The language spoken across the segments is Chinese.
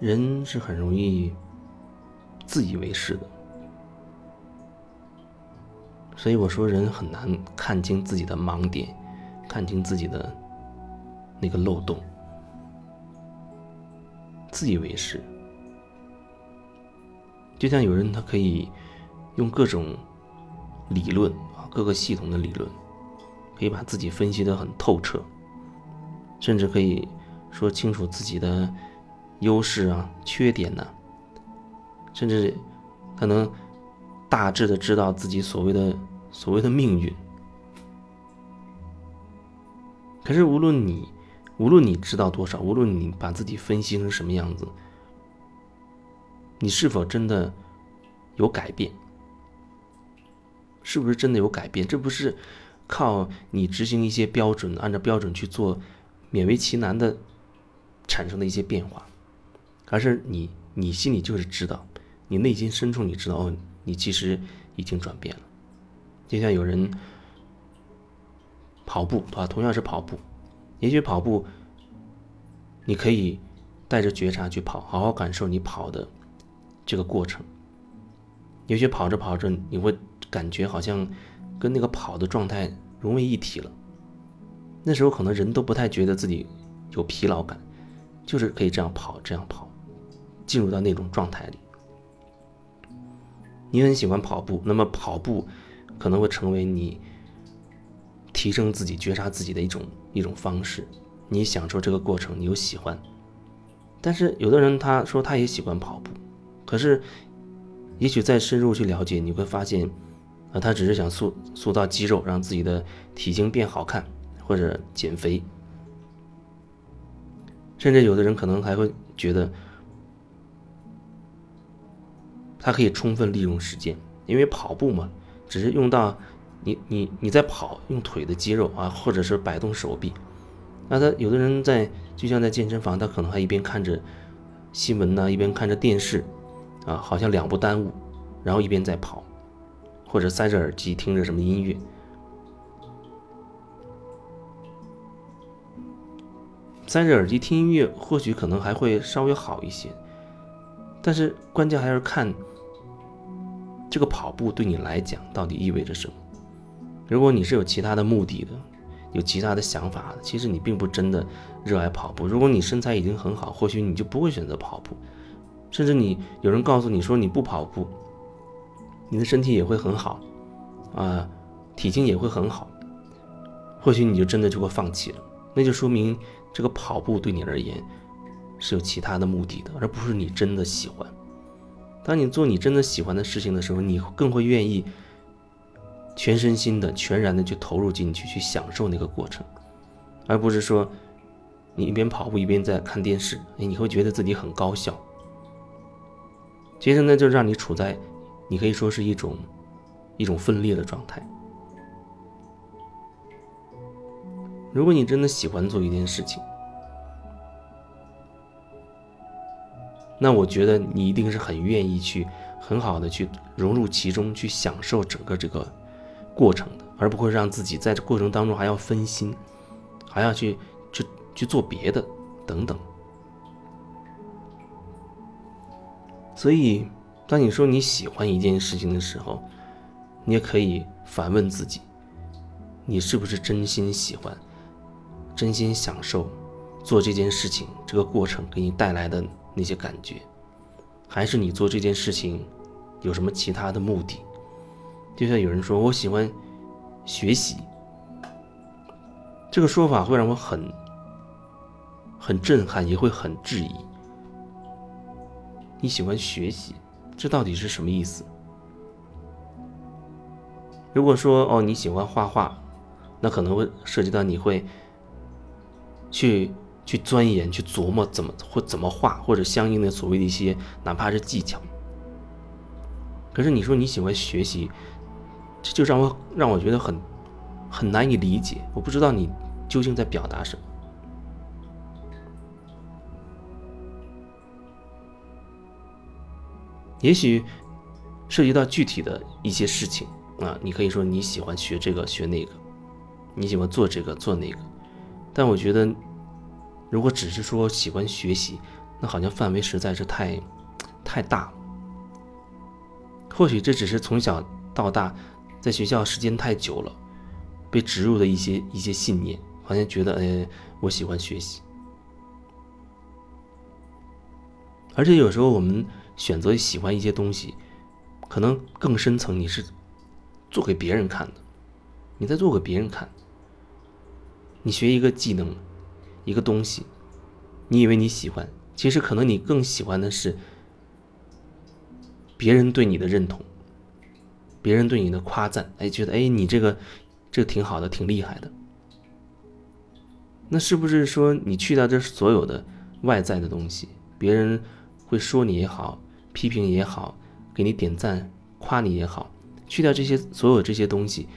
人是很容易自以为是的，所以我说人很难看清自己的盲点，看清自己的那个漏洞，自以为是。就像有人他可以用各种理论啊，各个系统的理论，可以把自己分析的很透彻，甚至可以说清楚自己的优势啊、缺点呢，甚至可能大致的知道自己所谓的所谓的命运。可是无论你无论你知道多少，无论你把自己分析成什么样子。你是否真的有改变？是不是真的有改变？这不是靠你执行一些标准，按照标准去做，勉为其难的产生的一些变化，而是你你心里就是知道，你内心深处你知道，哦，你其实已经转变了。就像有人跑步啊，同样是跑步，也许跑步你可以带着觉察去跑，好好感受你跑的。这个过程，也许跑着跑着，你会感觉好像跟那个跑的状态融为一体了。那时候可能人都不太觉得自己有疲劳感，就是可以这样跑，这样跑，进入到那种状态里。你很喜欢跑步，那么跑步可能会成为你提升自己、觉察自己的一种一种方式。你享受这个过程，你又喜欢。但是有的人他说他也喜欢跑步。可是，也许再深入去了解，你会发现，啊，他只是想塑塑造肌肉，让自己的体型变好看，或者减肥。甚至有的人可能还会觉得，他可以充分利用时间，因为跑步嘛，只是用到你你你在跑，用腿的肌肉啊，或者是摆动手臂。那他有的人在，就像在健身房，他可能还一边看着新闻呢，一边看着电视。啊，好像两不耽误，然后一边在跑，或者塞着耳机听着什么音乐。塞着耳机听音乐，或许可能还会稍微好一些，但是关键还是看这个跑步对你来讲到底意味着什么。如果你是有其他的目的的，有其他的想法，其实你并不真的热爱跑步。如果你身材已经很好，或许你就不会选择跑步。甚至你有人告诉你说你不跑步，你的身体也会很好，啊，体型也会很好，或许你就真的就会放弃了。那就说明这个跑步对你而言是有其他的目的的，而不是你真的喜欢。当你做你真的喜欢的事情的时候，你更会愿意全身心的、全然的去投入进去，去享受那个过程，而不是说你一边跑步一边在看电视，你会觉得自己很高效。其实呢，就让你处在，你可以说是一种，一种分裂的状态。如果你真的喜欢做一件事情，那我觉得你一定是很愿意去，很好的去融入其中，去享受整个这个过程的，而不会让自己在这过程当中还要分心，还要去去去做别的等等。所以，当你说你喜欢一件事情的时候，你也可以反问自己：你是不是真心喜欢、真心享受做这件事情这个过程给你带来的那些感觉？还是你做这件事情有什么其他的目的？就像有人说我喜欢学习，这个说法会让我很很震撼，也会很质疑。你喜欢学习，这到底是什么意思？如果说哦你喜欢画画，那可能会涉及到你会去去钻研、去琢磨怎么或怎么画，或者相应的所谓的一些哪怕是技巧。可是你说你喜欢学习，这就让我让我觉得很很难以理解。我不知道你究竟在表达什么。也许涉及到具体的一些事情啊，你可以说你喜欢学这个学那个，你喜欢做这个做那个，但我觉得，如果只是说喜欢学习，那好像范围实在是太太大了。或许这只是从小到大在学校时间太久了，被植入的一些一些信念，好像觉得，哎，我喜欢学习。而且有时候我们选择喜欢一些东西，可能更深层，你是做给别人看的，你在做给别人看。你学一个技能，一个东西，你以为你喜欢，其实可能你更喜欢的是。别人对你的认同，别人对你的夸赞，哎，觉得哎你这个，这个挺好的，挺厉害的。那是不是说你去掉这所有的外在的东西，别人会说你也好，批评也好，给你点赞夸你也好，去掉这些所有这些东西，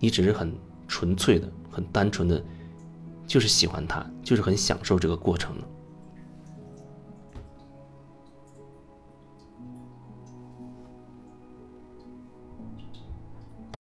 你只是很纯粹的、很单纯的，就是喜欢他，就是很享受这个过程？